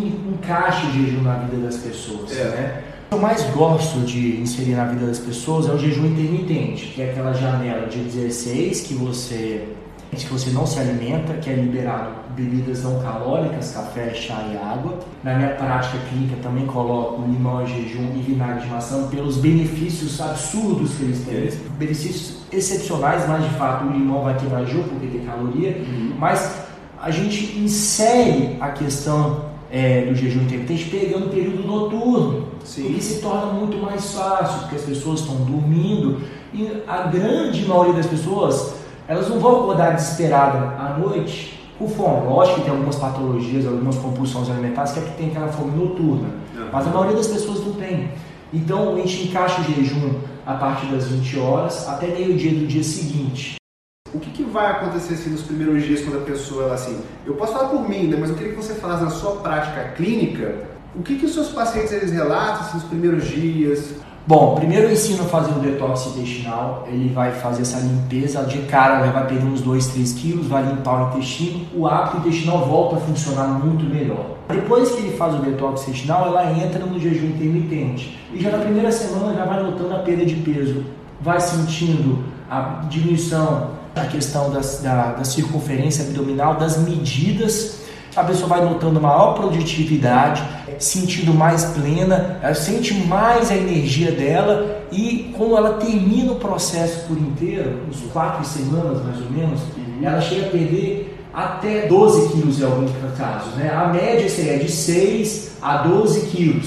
que encaixa o jejum na vida das pessoas, É. né? O que eu mais gosto de inserir na vida das pessoas é o jejum intermitente, que é aquela janela de 16 que você que você não se alimenta, que é liberado bebidas não calóricas, café, chá e água. Na minha prática clínica também coloco limão em jejum e vinagre de maçã pelos benefícios absurdos que eles têm. Benefícios excepcionais, mas de fato o limão vai quebrar jejum porque tem caloria, mas a gente insere a questão é, do jejum intermitente pegando o período noturno, Sim. que se torna muito mais fácil, porque as pessoas estão dormindo e a grande maioria das pessoas elas não vão acordar desesperada à noite com fome. Lógico que tem algumas patologias, algumas compulsões alimentares que é que tem aquela fome noturna, Uhum. mas a maioria das pessoas não tem. Então a gente encaixa o jejum a partir das 20 horas até meio-dia do dia seguinte. O que, que vai acontecer assim, nos primeiros dias quando a pessoa, ela assim, eu posso falar por mim, né, mas eu queria que você falasse na sua prática clínica, o que, que os seus pacientes eles relatam assim, nos primeiros dias? Bom, primeiro eu ensino a fazer o detox intestinal, ele vai fazer essa limpeza, de cara vai perder uns 2, 3 quilos, vai limpar o intestino, o hábito intestinal volta a funcionar muito melhor. Depois que ele faz o detox intestinal, ela entra no jejum intermitente. E já na primeira semana já vai notando a perda de peso, vai sentindo a diminuição da questão das- da, da circunferência abdominal, das medidas a pessoa vai notando maior produtividade, sentindo mais plena, ela sente mais a energia dela e quando ela termina o processo por inteiro, uns quatro semanas mais ou menos, ela chega a perder até 12 quilos em alguns casos. Né? A média seria de 6 a 12 quilos.